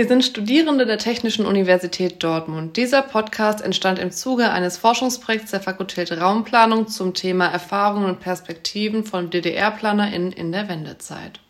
Wir sind Studierende der Technischen Universität Dortmund. Dieser Podcast entstand im Zuge eines Forschungsprojekts der Fakultät Raumplanung zum Thema Erfahrungen und Perspektiven von DDR-PlanerInnen in der Wendezeit.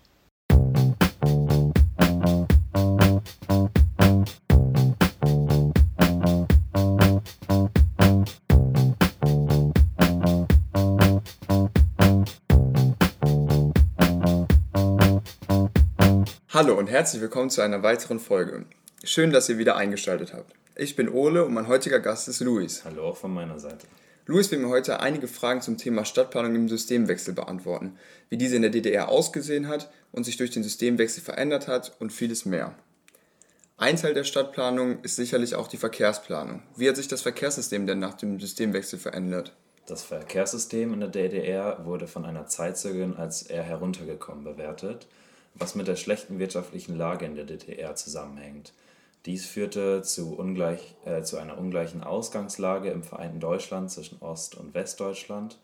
Hallo und herzlich willkommen zu einer weiteren Folge. Schön, dass ihr wieder eingeschaltet habt. Ich bin Ole und mein heutiger Gast ist Luis. Hallo auch von meiner Seite. Luis will mir heute einige Fragen zum Thema Stadtplanung im Systemwechsel beantworten, wie diese in der DDR ausgesehen hat und sich durch den Systemwechsel verändert hat und vieles mehr. Ein Teil der Stadtplanung ist sicherlich auch die Verkehrsplanung. Wie hat sich das Verkehrssystem denn nach dem Systemwechsel verändert? Das Verkehrssystem in der DDR wurde von einer Zeitzeugen als eher heruntergekommen bewertet was mit der schlechten wirtschaftlichen Lage in der DDR zusammenhängt. Dies führte zu, ungleich, äh, zu einer ungleichen Ausgangslage im vereinten Deutschland zwischen Ost- und Westdeutschland.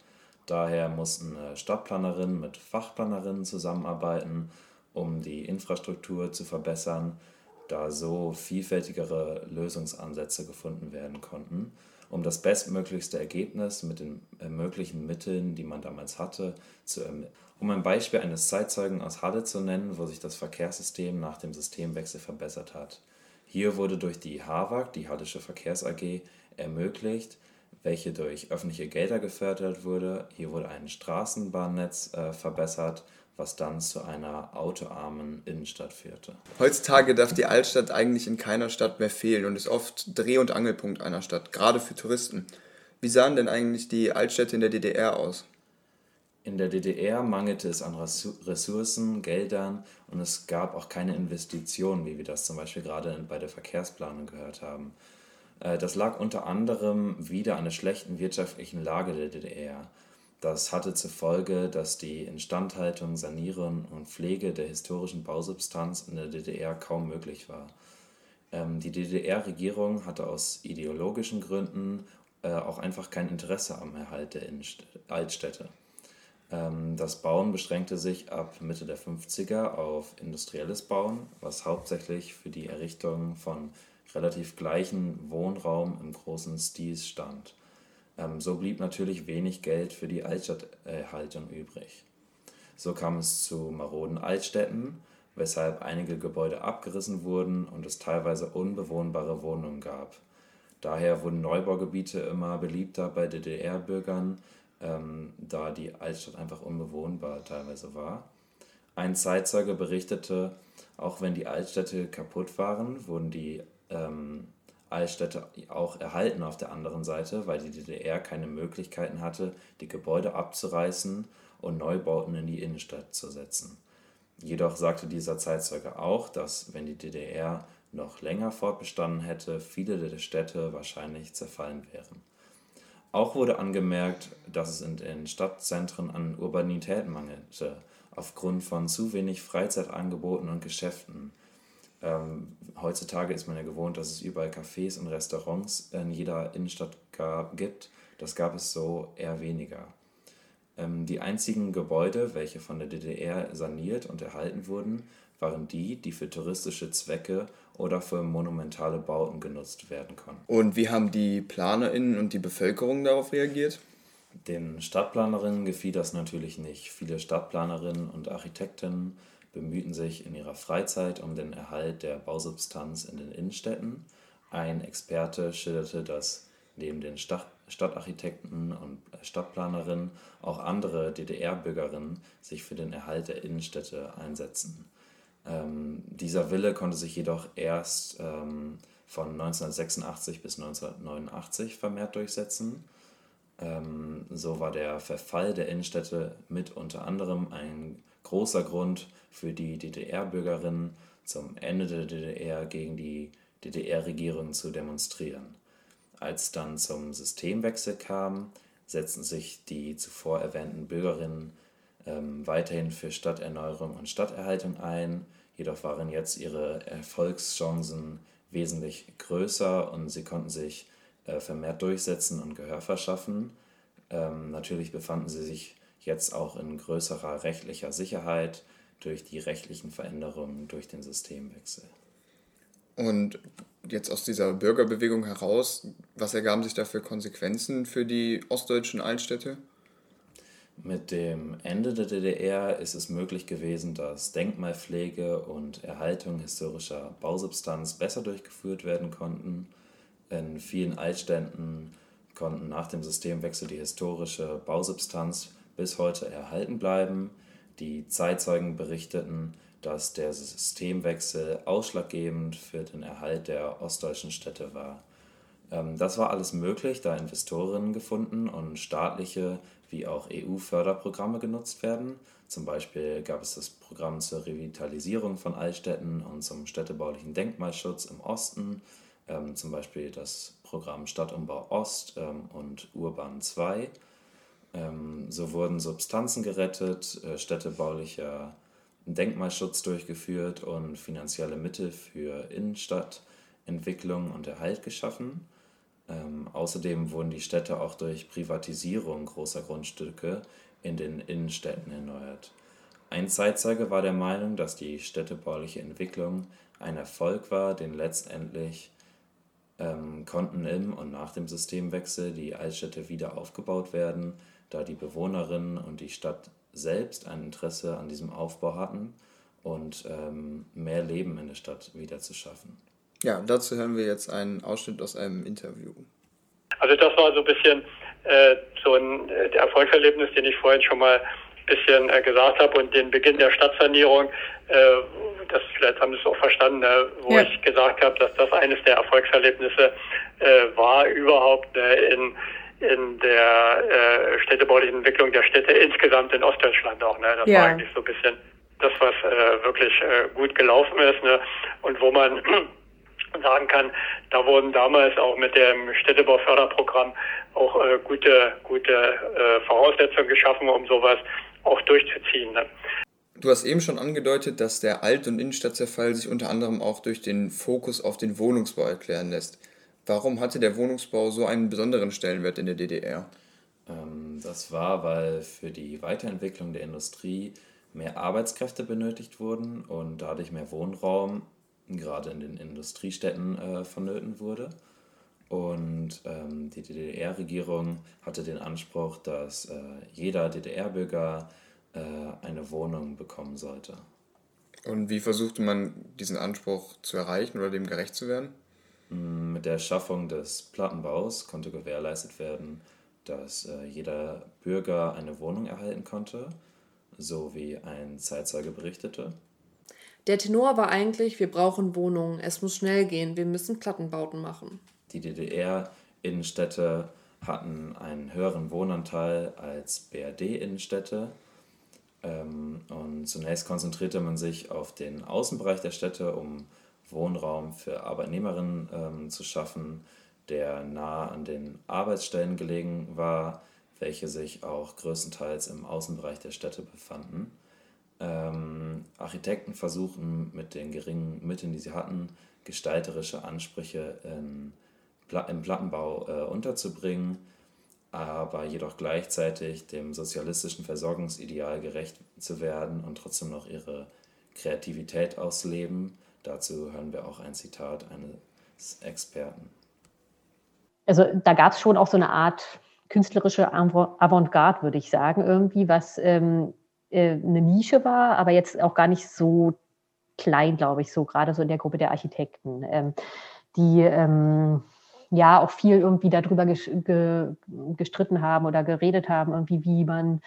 Daher mussten äh, Stadtplanerinnen mit Fachplanerinnen zusammenarbeiten, um die Infrastruktur zu verbessern, da so vielfältigere Lösungsansätze gefunden werden konnten, um das bestmöglichste Ergebnis mit den äh, möglichen Mitteln, die man damals hatte, zu ermitteln. Um ein Beispiel eines Zeitzeugen aus Halle zu nennen, wo sich das Verkehrssystem nach dem Systemwechsel verbessert hat. Hier wurde durch die HAWAG, die Hallische Verkehrs AG, ermöglicht, welche durch öffentliche Gelder gefördert wurde. Hier wurde ein Straßenbahnnetz äh, verbessert, was dann zu einer autoarmen Innenstadt führte. Heutzutage darf die Altstadt eigentlich in keiner Stadt mehr fehlen und ist oft Dreh- und Angelpunkt einer Stadt, gerade für Touristen. Wie sahen denn eigentlich die Altstädte in der DDR aus? In der DDR mangelte es an Ressourcen, Geldern und es gab auch keine Investitionen, wie wir das zum Beispiel gerade bei der Verkehrsplanung gehört haben. Äh, das lag unter anderem wieder an der schlechten wirtschaftlichen Lage der DDR. Das hatte zur Folge, dass die Instandhaltung, Sanierung und Pflege der historischen Bausubstanz in der DDR kaum möglich war. Ähm, die DDR-Regierung hatte aus ideologischen Gründen äh, auch einfach kein Interesse am Erhalt der Altstädte. Ähm, das Bauen beschränkte sich ab Mitte der 50er auf industrielles Bauen, was hauptsächlich für die Errichtung von relativ gleichen Wohnraum im großen Stil stand. Ähm, so blieb natürlich wenig Geld für die Altstadterhaltung übrig. So kam es zu maroden Altstädten, weshalb einige Gebäude abgerissen wurden und es teilweise unbewohnbare Wohnungen gab. Daher wurden Neubaugebiete immer beliebter bei DDR-Bürgern, ähm, da die Altstadt einfach unbewohnbar teilweise war. Ein Zeitzeuge berichtete, auch wenn die Altstädte kaputt waren, wurden die ähm, Altstädte auch erhalten auf der anderen Seite, weil die DDR keine Möglichkeiten hatte, die Gebäude abzureißen und Neubauten in die Innenstadt zu setzen. Jedoch sagte dieser Zeitzeuge auch, dass wenn die DDR noch länger fortbestanden hätte, viele der Städte wahrscheinlich zerfallen wären. Auch wurde angemerkt, dass es in den Stadtzentren an Urbanität mangelte, aufgrund von zu wenig Freizeitangeboten und Geschäften. Ähm, heutzutage ist man ja gewohnt, dass es überall Cafés und Restaurants in jeder Innenstadt gab, gibt. Das gab es so eher weniger. Ähm, die einzigen Gebäude, welche von der DDR saniert und erhalten wurden, waren die, die für touristische Zwecke oder für monumentale Bauten genutzt werden konnten. Und wie haben die PlanerInnen und die Bevölkerung darauf reagiert? Den Stadtplanerinnen gefiel das natürlich nicht. Viele Stadtplanerinnen und Architekten bemühten sich in ihrer Freizeit um den Erhalt der Bausubstanz in den Innenstädten. Ein Experte schilderte, dass neben den Stadt Stadtarchitekten und Stadtplanerinnen auch andere DDR-Bürgerinnen sich für den Erhalt der Innenstädte einsetzen. Ähm, dieser Wille konnte sich jedoch erst ähm, von 1986 bis 1989 vermehrt durchsetzen. Ähm, so war der Verfall der Innenstädte mit unter anderem ein großer Grund für die DDR-Bürgerinnen zum Ende der DDR gegen die DDR-Regierung zu demonstrieren. Als dann zum Systemwechsel kam, setzten sich die zuvor erwähnten Bürgerinnen ähm, weiterhin für Stadterneuerung und Stadterhaltung ein, jedoch waren jetzt ihre Erfolgschancen wesentlich größer und sie konnten sich äh, vermehrt durchsetzen und Gehör verschaffen. Ähm, natürlich befanden sie sich jetzt auch in größerer rechtlicher Sicherheit durch die rechtlichen Veränderungen durch den Systemwechsel. Und jetzt aus dieser Bürgerbewegung heraus, was ergaben sich da für Konsequenzen für die ostdeutschen Altstädte? Mit dem Ende der DDR ist es möglich gewesen, dass Denkmalpflege und Erhaltung historischer Bausubstanz besser durchgeführt werden konnten. In vielen Altständen konnten nach dem Systemwechsel die historische Bausubstanz bis heute erhalten bleiben. Die Zeitzeugen berichteten, dass der Systemwechsel ausschlaggebend für den Erhalt der ostdeutschen Städte war. Ähm, das war alles möglich, da Investorinnen gefunden und staatliche wie auch EU-Förderprogramme genutzt werden. Zum Beispiel gab es das Programm zur Revitalisierung von Altstädten und zum städtebaulichen Denkmalschutz im Osten, ähm, zum Beispiel das Programm Stadtumbau Ost ähm, und Urban 2. Ähm, so wurden Substanzen gerettet, äh, städtebaulicher Denkmalschutz durchgeführt und finanzielle Mittel für Innenstadtentwicklung und Erhalt geschaffen. Ähm, außerdem wurden die Städte auch durch Privatisierung großer Grundstücke in den Innenstädten erneuert. Ein Zeitzeuge war der Meinung, dass die städtebauliche Entwicklung ein Erfolg war, denn letztendlich ähm, konnten im und nach dem Systemwechsel die Altstädte wieder aufgebaut werden, da die Bewohnerinnen und die Stadt selbst ein Interesse an diesem Aufbau hatten und ähm, mehr Leben in der Stadt wieder zu schaffen. Ja, dazu hören wir jetzt einen Ausschnitt aus einem Interview. Also das war so ein bisschen äh, so ein äh, Erfolgserlebnis, den ich vorhin schon mal ein bisschen äh, gesagt habe und den Beginn der Stadtsanierung, äh, das vielleicht haben Sie es auch verstanden, äh, wo ja. ich gesagt habe, dass das eines der Erfolgserlebnisse äh, war überhaupt in in der äh, städtebaulichen Entwicklung der Städte insgesamt in Ostdeutschland auch. Ne? Das ja. war eigentlich so ein bisschen das, was äh, wirklich äh, gut gelaufen ist ne? und wo man sagen kann, da wurden damals auch mit dem Städtebauförderprogramm auch äh, gute, gute äh, Voraussetzungen geschaffen, um sowas auch durchzuziehen. Ne? Du hast eben schon angedeutet, dass der Alt- und Innenstadtzerfall sich unter anderem auch durch den Fokus auf den Wohnungsbau erklären lässt. Warum hatte der Wohnungsbau so einen besonderen Stellenwert in der DDR? Ähm, das war, weil für die Weiterentwicklung der Industrie mehr Arbeitskräfte benötigt wurden und dadurch mehr Wohnraum gerade in den Industriestädten äh, vonnöten wurde. Und ähm, die DDR-Regierung hatte den Anspruch, dass äh, jeder DDR-Bürger äh, eine Wohnung bekommen sollte. Und wie versuchte man diesen Anspruch zu erreichen oder dem gerecht zu werden? Mm, mit der Schaffung des Plattenbaus konnte gewährleistet werden, dass äh, jeder Bürger eine Wohnung erhalten konnte, so wie ein Zeitzeuge berichtete. Der Tenor war eigentlich, wir brauchen Wohnungen, es muss schnell gehen, wir müssen Plattenbauten machen. Die DDR-Innenstädte hatten einen höheren Wohnanteil als BRD-Innenstädte. Ähm, und zunächst konzentrierte man sich auf den Außenbereich der Städte, um Wohnraum für Arbeitnehmerinnen ähm, zu schaffen, der nah an den Arbeitsstellen gelegen war, welche sich auch größtenteils im Außenbereich der Städte befanden. Ähm, Architekten versuchen mit den geringen Mitteln, die sie hatten, gestalterische Ansprüche in, im Plattenbau äh, unterzubringen, aber jedoch gleichzeitig dem sozialistischen Versorgungsideal gerecht zu werden und trotzdem noch ihre Kreativität ausleben. Dazu hören wir auch ein Zitat eines Experten. Also da gab es schon auch so eine Art künstlerische Avantgarde, würde ich sagen, irgendwie, was ähm, äh, eine Nische war, aber jetzt auch gar nicht so klein, glaube ich, so gerade so in der Gruppe der Architekten, ähm, die ähm, ja auch viel irgendwie darüber gestritten haben oder geredet haben, irgendwie wie man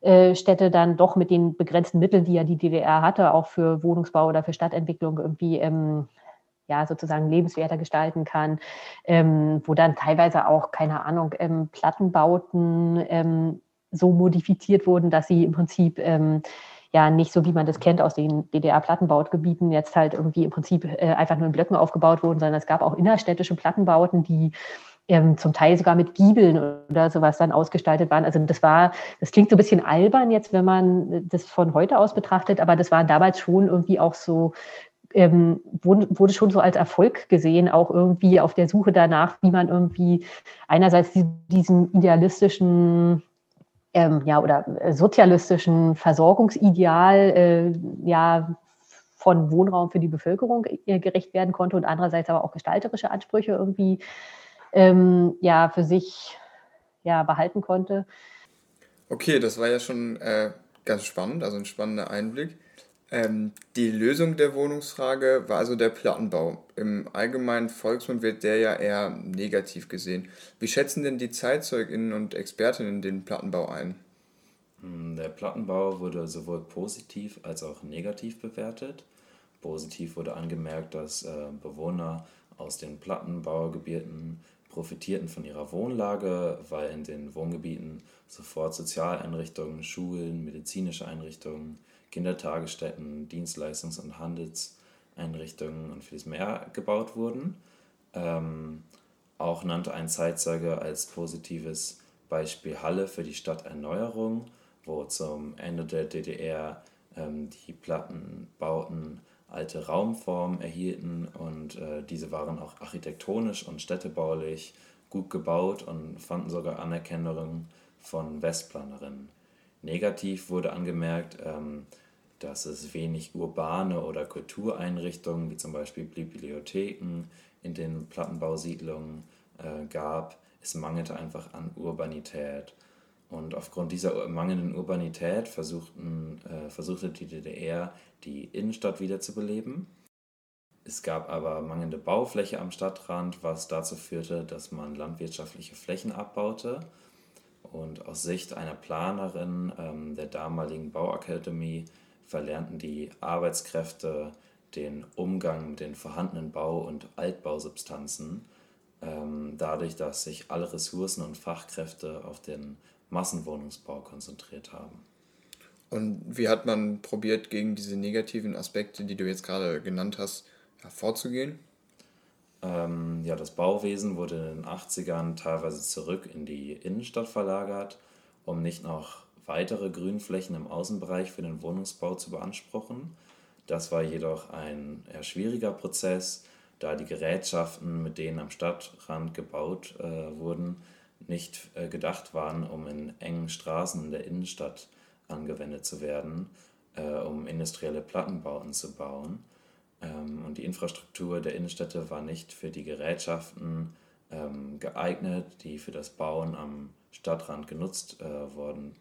äh, Städte dann doch mit den begrenzten Mitteln, die ja die DDR hatte, auch für Wohnungsbau oder für Stadtentwicklung irgendwie ähm, ja, sozusagen lebenswerter gestalten kann, ähm, wo dann teilweise auch, keine Ahnung, ähm, Plattenbauten ähm, so modifiziert wurden, dass sie im Prinzip ähm, ja nicht so, wie man das kennt aus den DDR-Plattenbaugebieten, jetzt halt irgendwie im Prinzip äh, einfach nur in Blöcken aufgebaut wurden, sondern es gab auch innerstädtische Plattenbauten, die ähm, zum Teil sogar mit Giebeln oder sowas dann ausgestaltet waren. Also das war, das klingt so ein bisschen albern jetzt, wenn man das von heute aus betrachtet, aber das war damals schon irgendwie auch so ähm, wurde, schon so als Erfolg gesehen, auch irgendwie auf der Suche danach, wie man irgendwie einerseits diesen idealistischen ähm, ja, oder äh, sozialistischen Versorgungsideal äh, ja, von Wohnraum für die Bevölkerung äh, gerecht werden konnte und andererseits aber auch gestalterische Ansprüche irgendwie ähm, ja, für sich ja, behalten konnte. Okay, das war ja schon äh, ganz spannend, also ein spannender Einblick. Ähm, die Lösung der Wohnungsfrage war also der Plattenbau. Im allgemeinen Volksmund wird der ja eher negativ gesehen. Wie schätzen denn die ZeitzeugInnen und Expertinnen den Plattenbau ein? Hm, der Plattenbau wurde sowohl positiv als auch negativ bewertet. Positiv wurde angemerkt, dass äh, Bewohner aus den Plattenbaugebieten profitierten von ihrer Wohnlage, weil in den Wohngebieten sofort Sozialeinrichtungen, Schulen, medizinische Einrichtungen, Kindertagesstätten, Dienstleistungs- und Handelseinrichtungen und vieles mehr gebaut wurden. Ähm, auch nannte ein Zeitzeuge als positives Beispiel Halle für die Stadterneuerung wo zum Ende der DDR ähm, die Plattenbauten alte Raumformen erhielten und äh, diese waren auch architektonisch und städtebaulich gut gebaut und fanden sogar Anerkennung von Westplanerinnen. Negativ wurde angemerkt, ähm, dass es wenig urbane oder Kultureinrichtungen wie zum Beispiel Bibliotheken in den Plattenbausiedlungen äh, gab. Es mangelte einfach an Urbanität und aufgrund dieser mangelnden Urbanität versuchten, äh, versuchte die DDR, die Innenstadt wiederzubeleben. Es gab aber mangelnde Baufläche am Stadtrand, was dazu führte, dass man landwirtschaftliche Flächen abbaute. Und aus Sicht einer Planerin ähm, der damaligen Bauakademie verlernten die Arbeitskräfte den Umgang mit den vorhandenen Bau- und Altbausubstanzen, ähm, dadurch, dass sich alle Ressourcen und Fachkräfte auf den Massenwohnungsbau konzentriert haben. Und wie hat man probiert, gegen diese negativen Aspekte, die du jetzt gerade genannt hast, vorzugehen? Ähm, ja, das Bauwesen wurde in den 80ern teilweise zurück in die Innenstadt verlagert, um nicht noch weitere Grünflächen im Außenbereich für den Wohnungsbau zu beanspruchen. Das war jedoch ein eher schwieriger Prozess, da die Gerätschaften, mit denen am Stadtrand gebaut äh, wurden, nicht äh, gedacht waren, um in engen Straßen in der Innenstadt angewendet zu werden, äh, um industrielle Plattenbauten zu bauen. Ähm, und die Infrastruktur der Innenstädte war nicht für die Gerätschaften ähm, geeignet, die für das Bauen am Stadtrand genutzt, äh, worden,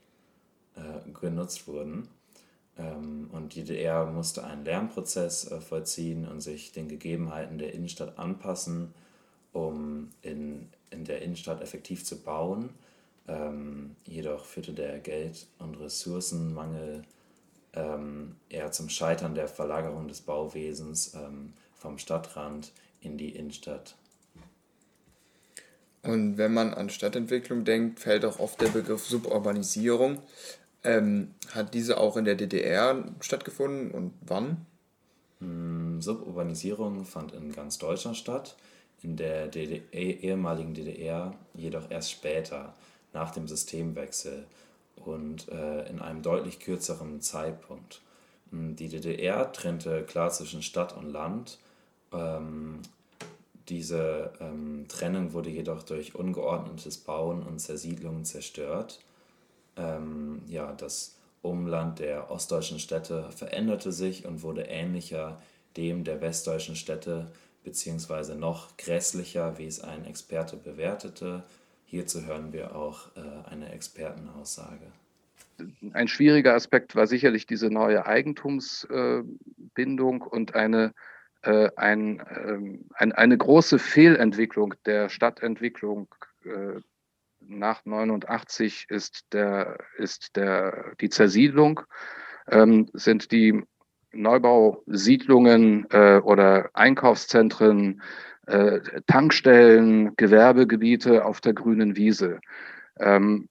äh, genutzt wurden. Ähm, und die DDR musste einen Lernprozess äh, vollziehen und sich den Gegebenheiten der Innenstadt anpassen, um in in der Innenstadt effektiv zu bauen. Ähm, jedoch führte der Geld- und Ressourcenmangel ähm, eher zum Scheitern der Verlagerung des Bauwesens ähm, vom Stadtrand in die Innenstadt. Und wenn man an Stadtentwicklung denkt, fällt auch oft der Begriff Suburbanisierung. Ähm, hat diese auch in der DDR stattgefunden und wann? Hm, Suburbanisierung fand in ganz Deutschland statt in der DDR, eh, ehemaligen DDR jedoch erst später, nach dem Systemwechsel und äh, in einem deutlich kürzeren Zeitpunkt. Hm, die DDR trennte klar zwischen Stadt und Land. Ähm, diese ähm, Trennung wurde jedoch durch ungeordnetes Bauen und Zersiedlungen zerstört. Ähm, ja, das Umland der ostdeutschen Städte veränderte sich und wurde ähnlicher dem der westdeutschen Städte beziehungsweise noch grässlicher, wie es ein Experte bewertete. Hierzu hören wir auch äh, eine Expertenaussage. Ein schwieriger Aspekt war sicherlich diese neue Eigentumsbindung äh, und eine, äh, ein, ähm, ein, eine große Fehlentwicklung der Stadtentwicklung äh, nach 89 ist, der, ist der, die Zersiedlung, ähm, sind die Neubausiedlungen äh, oder Einkaufszentren, äh, Tankstellen, Gewerbegebiete auf der grünen Wiese. Ähm,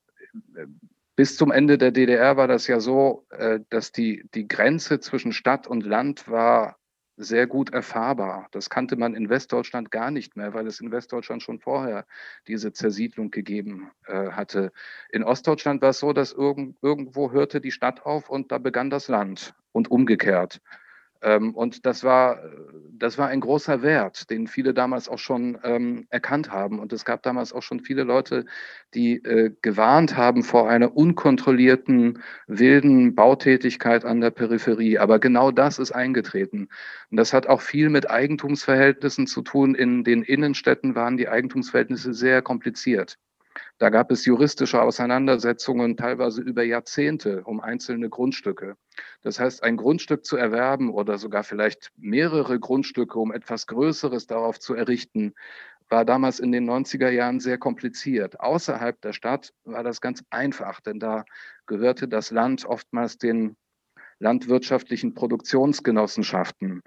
bis zum Ende der DDR war das ja so, äh, dass die, die Grenze zwischen Stadt und Land war sehr gut erfahrbar. Das kannte man in Westdeutschland gar nicht mehr, weil es in Westdeutschland schon vorher diese Zersiedlung gegeben äh, hatte. In Ostdeutschland war es so, dass irgend, irgendwo hörte die Stadt auf und da begann das Land und umgekehrt. Ähm, und das war, das war ein großer Wert, den viele damals auch schon ähm, erkannt haben. Und es gab damals auch schon viele Leute, die äh, gewarnt haben vor einer unkontrollierten, wilden Bautätigkeit an der Peripherie. Aber genau das ist eingetreten. Und das hat auch viel mit Eigentumsverhältnissen zu tun. In den Innenstädten waren die Eigentumsverhältnisse sehr kompliziert. Da gab es juristische Auseinandersetzungen teilweise über Jahrzehnte um einzelne Grundstücke. Das heißt, ein Grundstück zu erwerben oder sogar vielleicht mehrere Grundstücke, um etwas Größeres darauf zu errichten, war damals in den 90er Jahren sehr kompliziert. Außerhalb der Stadt war das ganz einfach, denn da gehörte das Land oftmals den landwirtschaftlichen Produktionsgenossenschaften.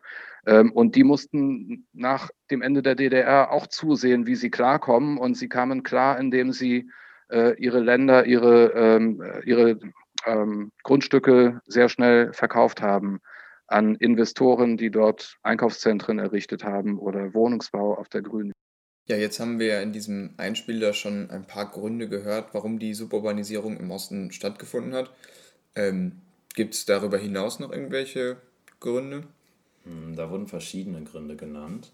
Ähm, und die mussten nach dem Ende der DDR auch zusehen, wie sie klarkommen. Und sie kamen klar, indem sie äh, ihre Länder, ihre, ähm, ihre ähm, Grundstücke sehr schnell verkauft haben an Investoren, die dort Einkaufszentren errichtet haben oder Wohnungsbau auf der Grünen. Ja, jetzt haben wir in diesem Einspieler schon ein paar Gründe gehört, warum die Suburbanisierung im Osten stattgefunden hat. Ähm, Gibt es darüber hinaus noch irgendwelche Gründe? Hm, da wurden verschiedene Gründe genannt.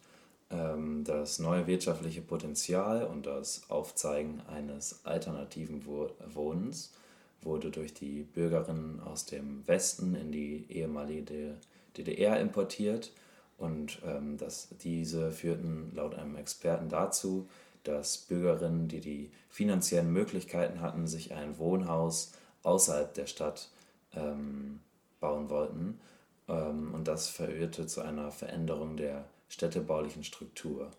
Ähm, das neue wirtschaftliche Potenzial und das Aufzeigen eines alternativen Wohnens wurde durch die Bürgerinnen aus dem Westen in die ehemalige DDR importiert und ähm, das, diese führten laut einem Experten dazu, dass Bürgerinnen, die die finanziellen Möglichkeiten hatten, sich ein Wohnhaus außerhalb der Stadt ähm, bauen wollten. Ähm, und das verirrte zu einer Veränderung der städtebaulichen Struktur.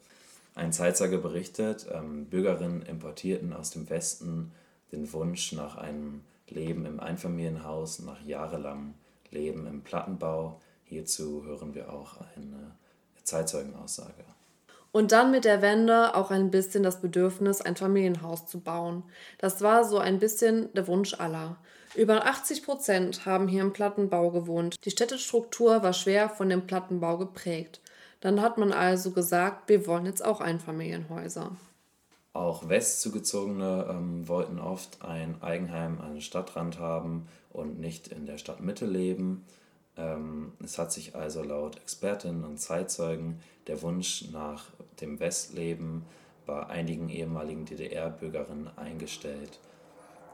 Ein Zeitzeuge berichtet, ähm, Bürgerinnen importierten aus dem Westen den Wunsch nach einem Leben im Einfamilienhaus, nach jahrelangem Leben im Plattenbau. Hierzu hören wir auch eine Zeitzeugenaussage. Und dann mit der Wende auch ein bisschen das Bedürfnis, ein Familienhaus zu bauen. Das war so ein bisschen der Wunsch aller. Über 80 Prozent haben hier im Plattenbau gewohnt. Die Städtestruktur war schwer von dem Plattenbau geprägt. Dann hat man also gesagt, wir wollen jetzt auch Einfamilienhäuser. Auch Westzugezogene ähm, wollten oft ein Eigenheim an Stadtrand haben und nicht in der Stadtmitte leben. Ähm, es hat sich also laut Expertinnen und Zeitzeugen der Wunsch nach dem Westleben bei einigen ehemaligen DDR-Bürgerinnen eingestellt.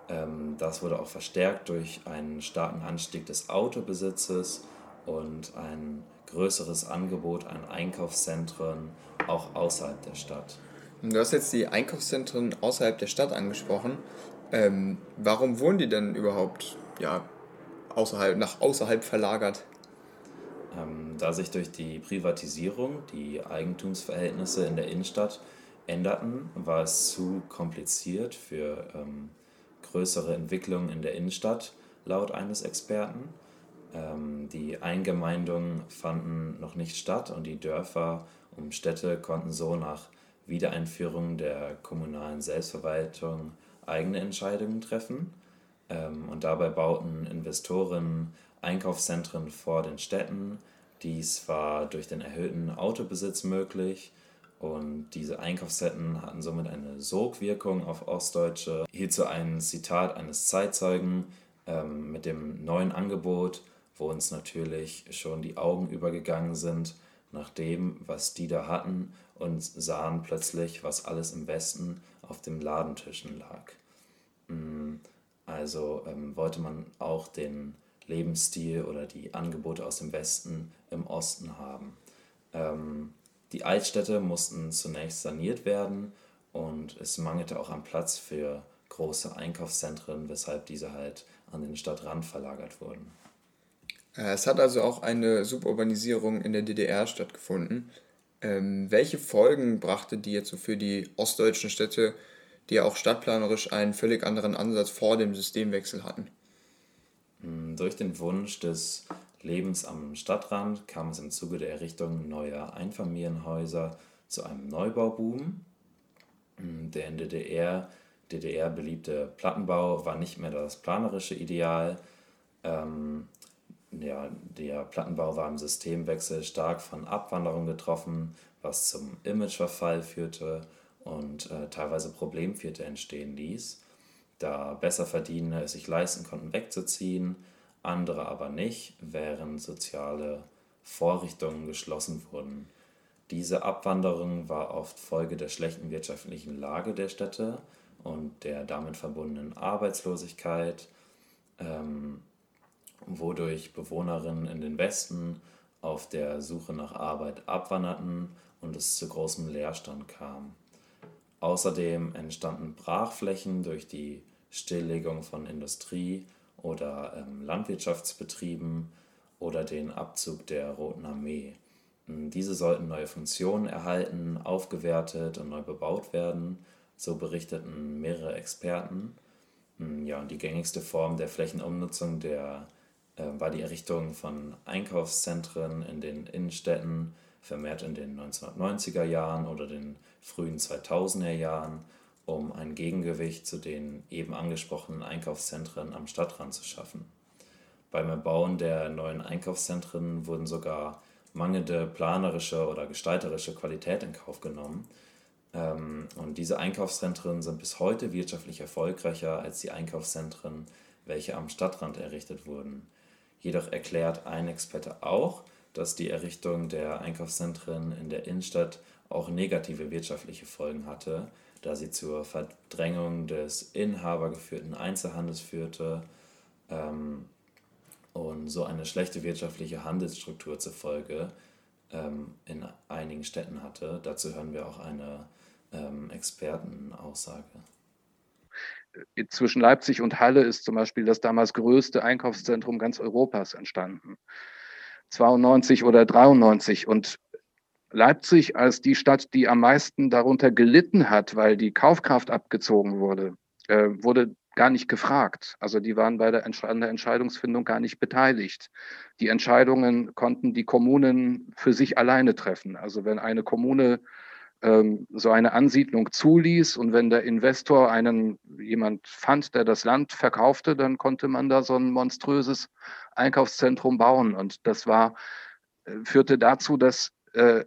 Ähm, das wurde auch verstärkt durch einen starken Anstieg des Autobesitzes und ein größeres Angebot an Einkaufszentren auch außerhalb der Stadt. Du hast jetzt die Einkaufszentren außerhalb der Stadt angesprochen. Ähm, warum wurden die denn überhaupt ja, außerhalb, nach außerhalb verlagert? Ähm, da sich durch die Privatisierung die Eigentumsverhältnisse in der Innenstadt änderten, war es zu kompliziert für ähm, größere Entwicklungen in der Innenstadt, laut eines Experten. Ähm, die Eingemeindungen fanden noch nicht statt und die Dörfer und Städte konnten so nach Wiedereinführung der kommunalen Selbstverwaltung eigene Entscheidungen treffen. Ähm, und dabei bauten Investoren Einkaufszentren vor den Städten. Dies war durch den erhöhten Autobesitz möglich und diese Einkaufszetten hatten somit eine Sogwirkung auf Ostdeutsche. Hierzu ein Zitat eines Zeitzeugen ähm, mit dem neuen Angebot, wo uns natürlich schon die Augen übergegangen sind nach dem, was die da hatten und sahen plötzlich, was alles im Westen auf den Ladentischen lag. Mm, also ähm, wollte man auch den Lebensstil oder die Angebote aus dem Westen im Osten haben. Ähm, die Altstädte mussten zunächst saniert werden und es mangelte auch an Platz für große Einkaufszentren, weshalb diese halt an den Stadtrand verlagert wurden. Äh, es hat also auch eine Suburbanisierung in der DDR stattgefunden. Ähm, welche Folgen brachte die jetzt so für die ostdeutschen Städte, die ja auch stadtplanerisch einen völlig anderen Ansatz vor dem Systemwechsel hatten? Hm, durch den Wunsch des Lebens am Stadtrand kam es im Zuge der Errichtung neuer Einfamilienhäuser zu einem Neubauboom. Hm, der in DDR, DDR beliebte Plattenbau war nicht mehr das planerische Ideal. Ähm, ja, der Plattenbau war im Systemwechsel stark von Abwanderung getroffen, was zum Imageverfall führte und äh, teilweise Problemviertel entstehen ließ, da Besserverdienende es sich leisten konnten, wegzuziehen andere aber nicht, während soziale Vorrichtungen geschlossen wurden. Diese Abwanderung war oft Folge der schlechten wirtschaftlichen Lage der Städte und der damit verbundenen Arbeitslosigkeit, ähm, wodurch Bewohnerinnen in den Westen auf der Suche nach Arbeit abwanderten und es zu großem Leerstand kam. Außerdem entstanden Brachflächen durch die Stilllegung von Industrie oder ähm, Landwirtschaftsbetrieben oder den Abzug der Roten Armee. Hm, diese sollten neue Funktionen erhalten, aufgewertet und neu bebaut werden, so berichteten mehrere Experten. Hm, ja, und die gängigste Form der Flächenumnutzung der, äh, war die Errichtung von Einkaufszentren in den Innenstädten, vermehrt in den 1990er Jahren oder den frühen 2000er Jahren, um ein Gegengewicht zu den eben angesprochenen Einkaufszentren am Stadtrand zu schaffen. Beim Erbauen der neuen Einkaufszentren wurden sogar mangelnde planerische oder gestalterische Qualität in Kauf genommen. Ähm, und diese Einkaufszentren sind bis heute wirtschaftlich erfolgreicher als die Einkaufszentren, welche am Stadtrand errichtet wurden. Jedoch erklärt ein Experte auch, dass die Errichtung der Einkaufszentren in der Innenstadt auch negative wirtschaftliche Folgen hatte, da sie zur Verdrängung des inhabergeführten Einzelhandels führte ähm, und so eine schlechte wirtschaftliche Handelsstruktur zur Folge ähm, in einigen Städten hatte. Dazu hören wir auch eine ähm, Expertenaussage. Zwischen Leipzig und Halle ist zum Beispiel das damals größte Einkaufszentrum ganz Europas entstanden. 92 oder 93. Und Leipzig als die Stadt, die am meisten darunter gelitten hat, weil die Kaufkraft abgezogen wurde, äh, wurde gar nicht gefragt. Also die waren bei der, an der Entscheidungsfindung gar nicht beteiligt. Die Entscheidungen konnten die Kommunen für sich alleine treffen. Also wenn eine Kommune ähm, so eine Ansiedlung zuließ und wenn der Investor einen jemand fand, der das Land verkaufte, dann konnte man da so ein monströses Einkaufszentrum bauen. Und das war, äh, führte dazu, dass äh,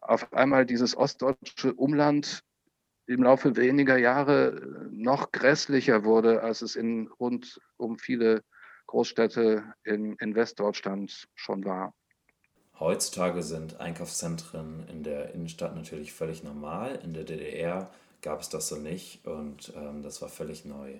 auf einmal dieses ostdeutsche Umland im Laufe weniger Jahre noch grässlicher wurde, als es in rund um viele Großstädte in, in Westdeutschland schon war. Heutzutage sind Einkaufszentren in der Innenstadt natürlich völlig normal. In der DDR gab es das so nicht und ähm, das war völlig neu.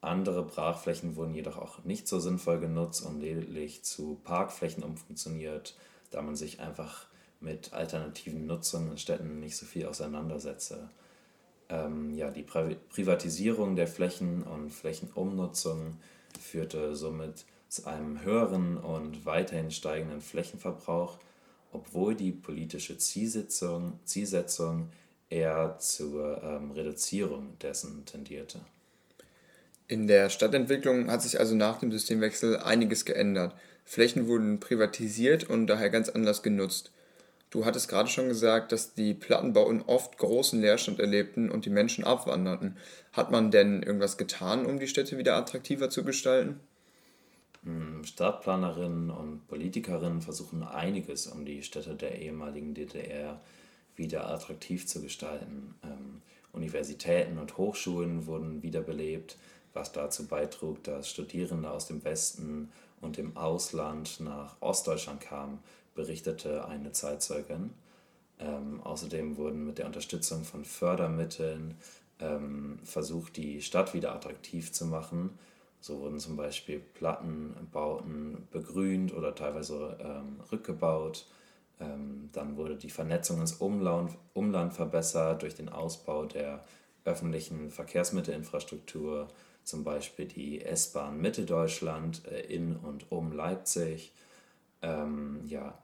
Andere Brachflächen wurden jedoch auch nicht so sinnvoll genutzt und lediglich zu Parkflächen umfunktioniert, da man sich einfach mit alternativen Nutzungen in Städten nicht so viel auseinandersetze. Ähm, ja, die Pri Privatisierung der Flächen und Flächenumnutzung führte somit zu einem höheren und weiterhin steigenden Flächenverbrauch, obwohl die politische Zielsetzung, Zielsetzung eher zur ähm, Reduzierung dessen tendierte. In der Stadtentwicklung hat sich also nach dem Systemwechsel einiges geändert. Flächen wurden privatisiert und daher ganz anders genutzt. Du hattest gerade schon gesagt, dass die Plattenbauten oft großen Leerstand erlebten und die Menschen abwanderten. Hat man denn irgendwas getan, um die Städte wieder attraktiver zu gestalten? Hm, Stadtplanerinnen und Politikerinnen versuchen einiges, um die Städte der ehemaligen DDR wieder attraktiv zu gestalten. Ähm, Universitäten und Hochschulen wurden wiederbelebt, was dazu beitrug, dass Studierende aus dem Westen und dem Ausland nach Ostdeutschland kamen, berichtete eine Zeitzeugin. Ähm, außerdem wurden mit der Unterstützung von Fördermitteln ähm, versucht, die Stadt wieder attraktiv zu machen so wurden zum Beispiel Plattenbauten begrünt oder teilweise ähm, rückgebaut. Ähm, dann wurde die Vernetzung ins Umland, Umland verbessert durch den Ausbau der öffentlichen Verkehrsmittelinfrastruktur, zum Beispiel die S-Bahn Mitteldeutschland äh, in und um Leipzig. Ähm, ja.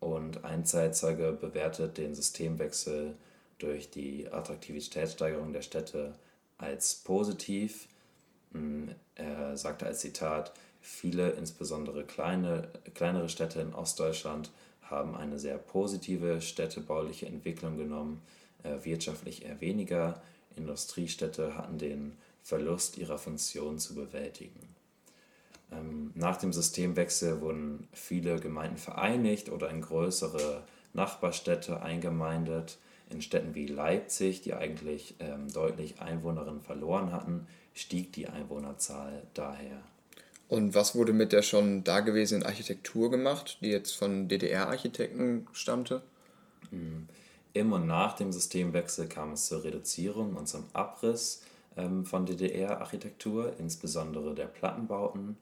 Und ein Zeitzeuge bewertet den Systemwechsel durch die Attraktivitätssteigerung der Städte als positiv hm, er sagte als Zitat, viele, insbesondere kleine, kleinere Städte in Ostdeutschland, haben eine sehr positive städtebauliche Entwicklung genommen, äh, wirtschaftlich eher weniger. Industriestädte hatten den Verlust ihrer Funktion zu bewältigen. Ähm, nach dem Systemwechsel wurden viele Gemeinden vereinigt oder in größere Nachbarstädte eingemeindet. In Städten wie Leipzig, die eigentlich ähm, deutlich Einwohnerinnen verloren hatten, stieg die Einwohnerzahl daher. Und was wurde mit der schon dagewesenen Architektur gemacht, die jetzt von DDR-Architekten stammte? Im und nach dem Systemwechsel kam es zur Reduzierung und zum Abriss ähm, von DDR-Architektur, insbesondere der Plattenbauten.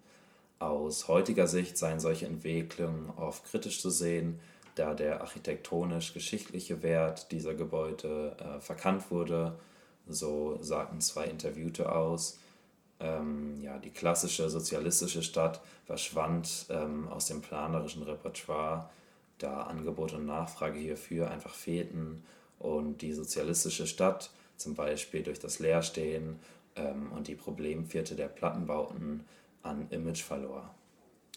Aus heutiger Sicht seien solche Entwicklungen oft kritisch zu sehen, da der architektonisch-geschichtliche Wert dieser Gebäude äh, verkannt wurde. So sagten zwei Interviewte aus. Ähm, ja, die klassische sozialistische Stadt verschwand ähm, aus dem planerischen Repertoire, da Angebot und Nachfrage hierfür einfach fehlten und die sozialistische Stadt zum Beispiel durch das Leerstehen ähm, und die Problemviertel der Plattenbauten an Image verlor.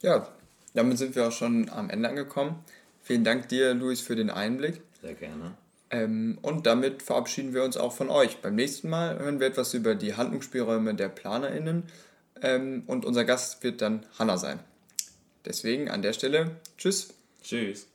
Ja, damit sind wir auch schon am Ende angekommen. Vielen Dank dir, Luis, für den Einblick. Sehr gerne. Ähm, und damit verabschieden wir uns auch von euch. Beim nächsten Mal hören wir etwas über die Handlungsspielräume der PlanerInnen ähm, und unser Gast wird dann Hanna sein. Deswegen an der Stelle, tschüss. Tschüss.